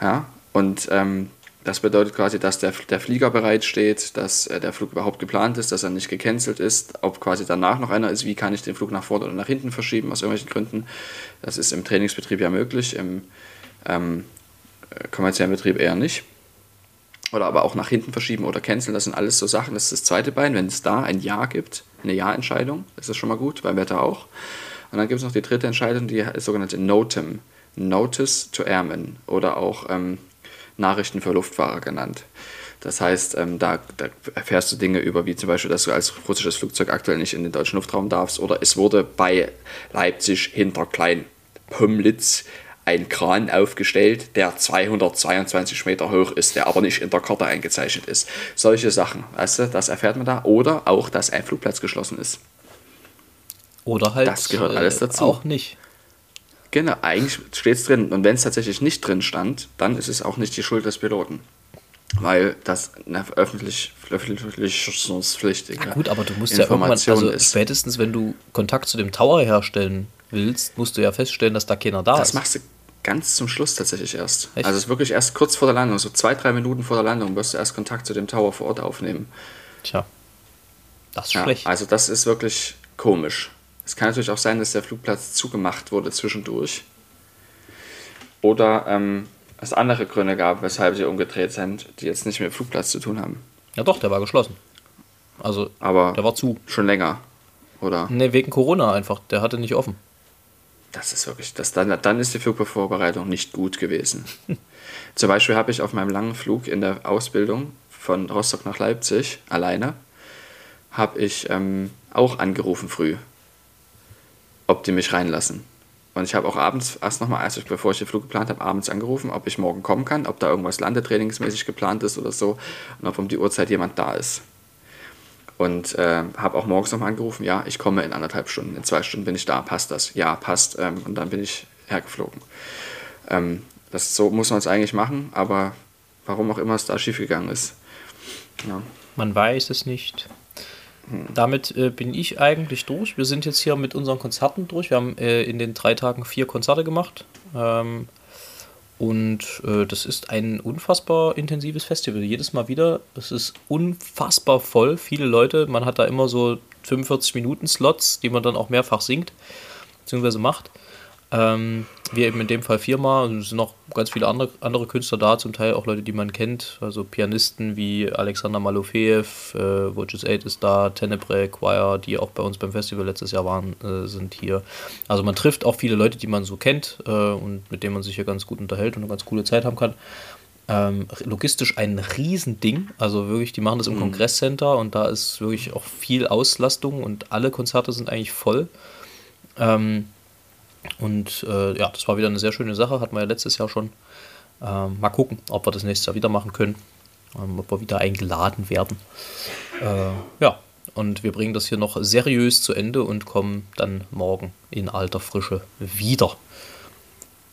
Ja, und ähm, das bedeutet quasi, dass der, der Flieger bereitsteht, dass äh, der Flug überhaupt geplant ist, dass er nicht gecancelt ist, ob quasi danach noch einer ist, wie kann ich den Flug nach vorne oder nach hinten verschieben, aus irgendwelchen Gründen. Das ist im Trainingsbetrieb ja möglich, im ähm, äh, kommerziellen Betrieb eher nicht. Oder aber auch nach hinten verschieben oder canceln, das sind alles so Sachen. Das ist das zweite Bein, wenn es da ein Ja gibt, eine Ja-Entscheidung, ist das schon mal gut, beim Wetter auch. Und dann gibt es noch die dritte Entscheidung, die sogenannte NOTAM, Notice to Airmen oder auch ähm, Nachrichten für Luftfahrer genannt. Das heißt, ähm, da, da erfährst du Dinge über, wie zum Beispiel, dass du als russisches Flugzeug aktuell nicht in den deutschen Luftraum darfst. Oder es wurde bei Leipzig hinter Klein-Pomlitz ein Kran aufgestellt, der 222 Meter hoch ist, der aber nicht in der Karte eingezeichnet ist. Solche Sachen, weißt du, das erfährt man da. Oder auch, dass ein Flugplatz geschlossen ist. Oder halt Das gehört alles äh, dazu. auch nicht. Genau, eigentlich steht es drin. Und wenn es tatsächlich nicht drin stand, dann ist es auch nicht die Schuld des Piloten. Weil das eine öffentlich, öffentlichkeitspflichtige Gut, aber du musst ja irgendwann, also ist. spätestens wenn du Kontakt zu dem Tower herstellen willst, musst du ja feststellen, dass da keiner da Das ist. machst du ganz zum Schluss tatsächlich erst. Echt? Also es ist wirklich erst kurz vor der Landung, so zwei, drei Minuten vor der Landung wirst du erst Kontakt zu dem Tower vor Ort aufnehmen. Tja, das ist Ja, schlecht. also das ist wirklich komisch. Es kann natürlich auch sein, dass der Flugplatz zugemacht wurde zwischendurch. Oder ähm, es andere Gründe gab, weshalb sie umgedreht sind, die jetzt nicht mit dem Flugplatz zu tun haben. Ja doch, der war geschlossen. Also, Aber der war zu. schon länger. Oder? Ne, wegen Corona einfach. Der hatte nicht offen. Das ist wirklich, das, dann, dann ist die Flugvorbereitung nicht gut gewesen. Zum Beispiel habe ich auf meinem langen Flug in der Ausbildung von Rostock nach Leipzig alleine, habe ich ähm, auch angerufen früh, ob die mich reinlassen. Und ich habe auch abends erst nochmal, also bevor ich den Flug geplant habe, abends angerufen, ob ich morgen kommen kann, ob da irgendwas landetrainingsmäßig geplant ist oder so und ob um die Uhrzeit jemand da ist. Und äh, habe auch morgens nochmal angerufen, ja, ich komme in anderthalb Stunden, in zwei Stunden bin ich da, passt das? Ja, passt. Ähm, und dann bin ich hergeflogen. Ähm, das so muss man es eigentlich machen, aber warum auch immer es da schiefgegangen ist. Ja. Man weiß es nicht. Damit äh, bin ich eigentlich durch. Wir sind jetzt hier mit unseren Konzerten durch. Wir haben äh, in den drei Tagen vier Konzerte gemacht. Ähm, und äh, das ist ein unfassbar intensives Festival. Jedes Mal wieder. Es ist unfassbar voll. Viele Leute. Man hat da immer so 45 Minuten Slots, die man dann auch mehrfach singt, beziehungsweise macht. Ähm, wir eben in dem Fall viermal. Es sind noch ganz viele andere, andere Künstler da, zum Teil auch Leute, die man kennt. Also Pianisten wie Alexander Malofeev, äh, Voices 8 ist da, Tenebrae Choir, die auch bei uns beim Festival letztes Jahr waren, äh, sind hier. Also man trifft auch viele Leute, die man so kennt äh, und mit denen man sich hier ganz gut unterhält und eine ganz coole Zeit haben kann. Ähm, logistisch ein Riesending. Also wirklich, die machen das im Kongresscenter und da ist wirklich auch viel Auslastung und alle Konzerte sind eigentlich voll. Ähm, und äh, ja, das war wieder eine sehr schöne Sache, hatten wir ja letztes Jahr schon. Ähm, mal gucken, ob wir das nächstes Jahr wieder machen können, ähm, ob wir wieder eingeladen werden. Äh, ja, und wir bringen das hier noch seriös zu Ende und kommen dann morgen in alter Frische wieder.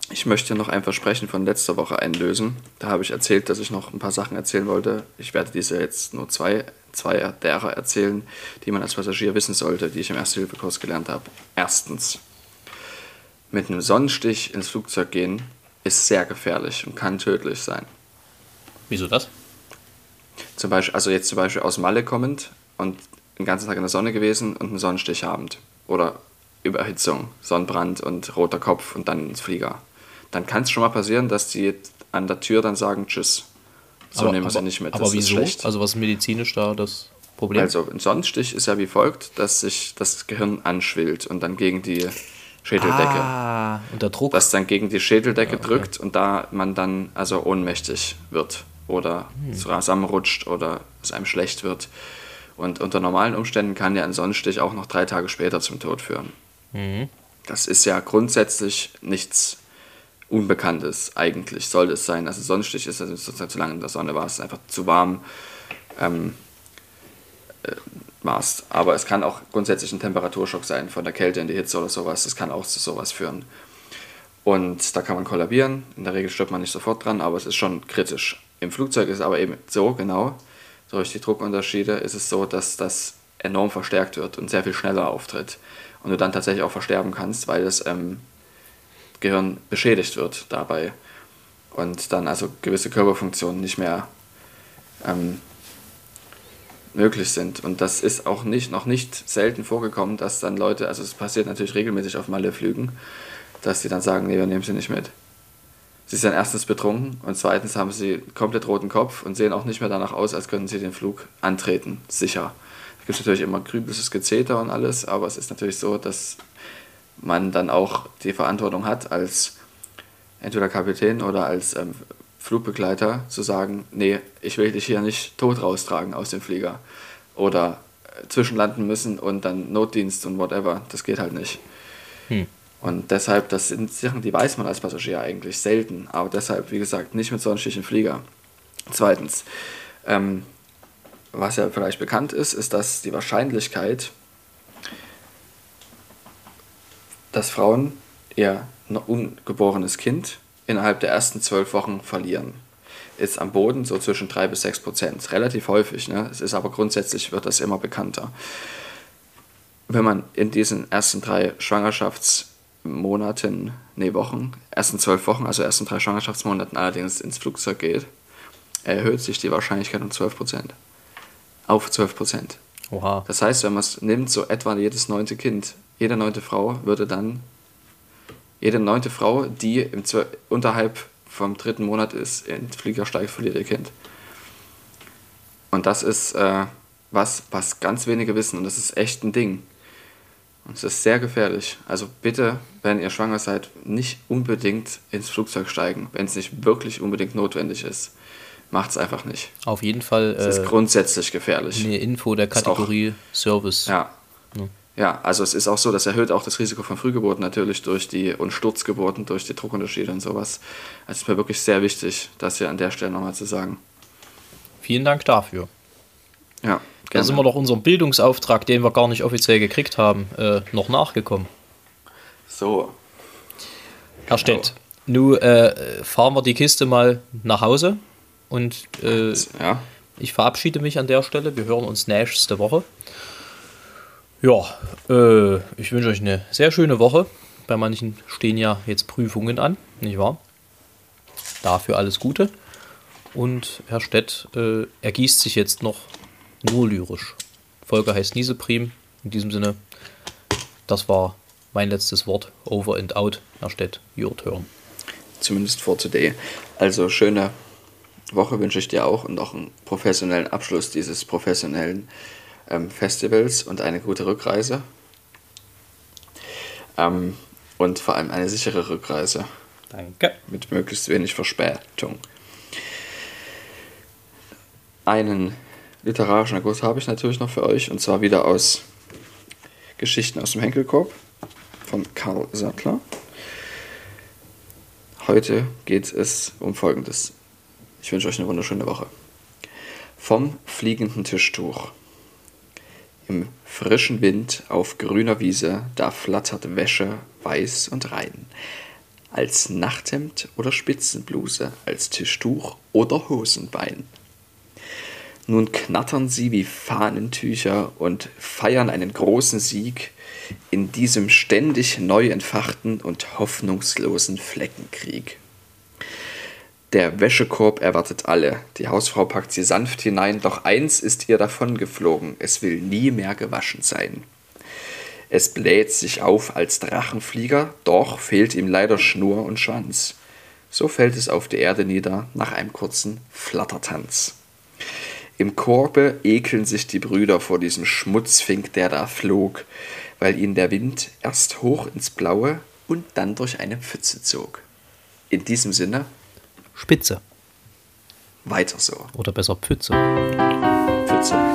Ich möchte noch ein Versprechen von letzter Woche einlösen. Da habe ich erzählt, dass ich noch ein paar Sachen erzählen wollte. Ich werde diese jetzt nur zwei, zwei derer erzählen, die man als Passagier wissen sollte, die ich im Erste-Hilfe-Kurs gelernt habe. Erstens, mit einem Sonnenstich ins Flugzeug gehen ist sehr gefährlich und kann tödlich sein. Wieso das? Zum Beispiel, also jetzt zum Beispiel aus Malle kommend und den ganzen Tag in der Sonne gewesen und einen Sonnenstich habend. Oder Überhitzung, Sonnenbrand und roter Kopf und dann ins Flieger. Dann kann es schon mal passieren, dass die an der Tür dann sagen Tschüss. So nehmen wir sie nicht mit. Aber das wieso? ist schlecht. Also was ist medizinisch da das Problem? Also ein Sonnenstich ist ja wie folgt, dass sich das Gehirn anschwillt und dann gegen die Schädeldecke. ah, und der Druck. Das dann gegen die Schädeldecke drückt und da man dann also ohnmächtig wird oder Hm. zusammenrutscht oder es einem schlecht wird. Und unter normalen Umständen kann ja ein Sonnenstich auch noch drei Tage später zum Tod führen. Mhm. Das ist ja grundsätzlich nichts Unbekanntes eigentlich, sollte es sein. Also Sonnenstich ist also sozusagen zu lange in der Sonne war, es ist einfach zu warm. Ähm, äh, warst. Aber es kann auch grundsätzlich ein Temperaturschock sein, von der Kälte in die Hitze oder sowas. Das kann auch zu sowas führen. Und da kann man kollabieren. In der Regel stirbt man nicht sofort dran, aber es ist schon kritisch. Im Flugzeug ist es aber eben so, genau, durch die Druckunterschiede ist es so, dass das enorm verstärkt wird und sehr viel schneller auftritt. Und du dann tatsächlich auch versterben kannst, weil das ähm, Gehirn beschädigt wird dabei. Und dann also gewisse Körperfunktionen nicht mehr ähm, möglich sind. Und das ist auch nicht, noch nicht selten vorgekommen, dass dann Leute, also es passiert natürlich regelmäßig auf Malle-Flügen, dass die dann sagen, nee, wir nehmen sie nicht mit. Sie sind erstens betrunken und zweitens haben sie komplett roten Kopf und sehen auch nicht mehr danach aus, als könnten sie den Flug antreten, sicher. Da gibt es natürlich immer grüblisches Gezeter und alles, aber es ist natürlich so, dass man dann auch die Verantwortung hat als entweder Kapitän oder als ähm, Flugbegleiter zu sagen, nee, ich will dich hier nicht tot raustragen aus dem Flieger. Oder äh, zwischenlanden müssen und dann Notdienst und whatever. Das geht halt nicht. Hm. Und deshalb, das sind Sachen, die weiß man als Passagier eigentlich selten. Aber deshalb, wie gesagt, nicht mit so einem schlichten Flieger. Zweitens, ähm, was ja vielleicht bekannt ist, ist, dass die Wahrscheinlichkeit, dass Frauen ihr noch ungeborenes Kind innerhalb der ersten zwölf Wochen verlieren, ist am Boden so zwischen drei bis sechs Prozent. Relativ häufig, ne? es ist aber grundsätzlich wird das immer bekannter. Wenn man in diesen ersten drei Schwangerschaftsmonaten, nee, Wochen, ersten zwölf Wochen, also ersten drei Schwangerschaftsmonaten allerdings ins Flugzeug geht, erhöht sich die Wahrscheinlichkeit um 12 Prozent. Auf 12 Prozent. Oha. Das heißt, wenn man es nimmt, so etwa jedes neunte Kind, jede neunte Frau würde dann, jede neunte Frau, die im Zwe unterhalb vom dritten Monat ist, in den Flieger steigt, verliert ihr Kind. Und das ist äh, was, was ganz wenige wissen und das ist echt ein Ding. Und es ist sehr gefährlich. Also bitte, wenn ihr schwanger seid, nicht unbedingt ins Flugzeug steigen, wenn es nicht wirklich unbedingt notwendig ist. Macht es einfach nicht. Auf jeden Fall Es ist äh, grundsätzlich gefährlich. eine Info der Ist auch- Kategorie Service. Ja. Ja, also es ist auch so, das erhöht auch das Risiko von Frühgeburten natürlich durch die und Sturzgeburten durch die Druckunterschiede und sowas. Also es ist mir wirklich sehr wichtig, das hier an der Stelle nochmal zu sagen. Vielen Dank dafür. Ja, Da sind wir doch unserem Bildungsauftrag, den wir gar nicht offiziell gekriegt haben, äh, noch nachgekommen. So, Herr Stett, nun äh, fahren wir die Kiste mal nach Hause und äh, ja, ich verabschiede mich an der Stelle. Wir hören uns nächste Woche. Ja, äh, ich wünsche euch eine sehr schöne Woche. Bei manchen stehen ja jetzt Prüfungen an, nicht wahr? Dafür alles Gute. Und Herr Stett äh, ergießt sich jetzt noch nur lyrisch. Folge heißt Nieseprim. In diesem Sinne, das war mein letztes Wort. Over and out. Herr Stett, your turn. zumindest for today. Also schöne Woche wünsche ich dir auch und auch einen professionellen Abschluss dieses professionellen Festivals und eine gute Rückreise. Ähm, und vor allem eine sichere Rückreise. Danke. mit möglichst wenig Verspätung. Einen literarischen Erguss habe ich natürlich noch für euch und zwar wieder aus Geschichten aus dem Henkelkorb von Karl Sattler. Heute geht es um Folgendes. Ich wünsche euch eine wunderschöne Woche. Vom fliegenden Tischtuch. Im frischen Wind auf grüner Wiese, da flattert Wäsche weiß und rein. Als Nachthemd oder Spitzenbluse, als Tischtuch oder Hosenbein. Nun knattern sie wie Fahnentücher und feiern einen großen Sieg in diesem ständig neu entfachten und hoffnungslosen Fleckenkrieg. Der Wäschekorb erwartet alle. Die Hausfrau packt sie sanft hinein, doch eins ist ihr davongeflogen: Es will nie mehr gewaschen sein. Es bläht sich auf als Drachenflieger, doch fehlt ihm leider Schnur und Schwanz. So fällt es auf die Erde nieder nach einem kurzen Flattertanz. Im Korbe ekeln sich die Brüder vor diesem Schmutzfink, der da flog, weil ihn der Wind erst hoch ins Blaue und dann durch eine Pfütze zog. In diesem Sinne, Spitze. Weiter so. Oder besser Pfütze. Pfütze.